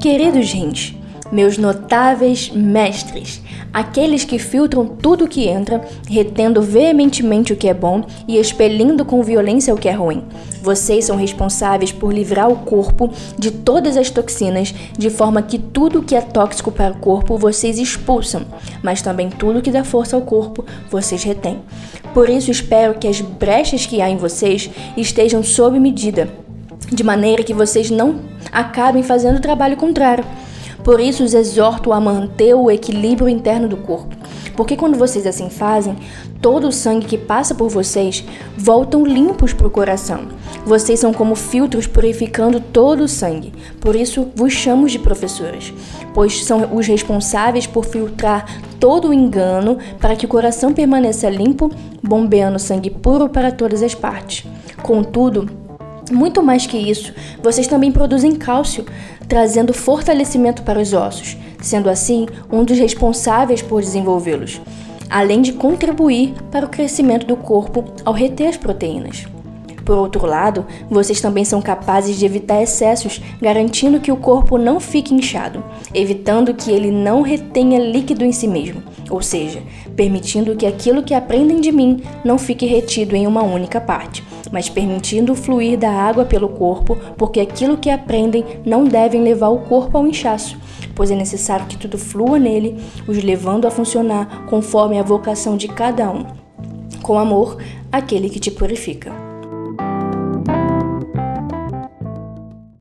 Queridos gente, meus notáveis mestres, aqueles que filtram tudo o que entra, retendo veementemente o que é bom e expelindo com violência o que é ruim. Vocês são responsáveis por livrar o corpo de todas as toxinas, de forma que tudo que é tóxico para o corpo vocês expulsam, mas também tudo que dá força ao corpo vocês retêm. Por isso espero que as brechas que há em vocês estejam sob medida, de maneira que vocês não acabem fazendo o trabalho contrário. Por isso os exorto a manter o equilíbrio interno do corpo. Porque quando vocês assim fazem, todo o sangue que passa por vocês voltam limpos para o coração. Vocês são como filtros purificando todo o sangue. Por isso vos chamo de professores, pois são os responsáveis por filtrar todo o engano para que o coração permaneça limpo, bombeando sangue puro para todas as partes. Contudo, muito mais que isso, vocês também produzem cálcio, trazendo fortalecimento para os ossos, sendo assim um dos responsáveis por desenvolvê-los, além de contribuir para o crescimento do corpo ao reter as proteínas. Por outro lado, vocês também são capazes de evitar excessos, garantindo que o corpo não fique inchado, evitando que ele não retenha líquido em si mesmo, ou seja, permitindo que aquilo que aprendem de mim não fique retido em uma única parte, mas permitindo o fluir da água pelo corpo, porque aquilo que aprendem não devem levar o corpo ao inchaço, pois é necessário que tudo flua nele, os levando a funcionar conforme a vocação de cada um. Com amor, aquele que te purifica.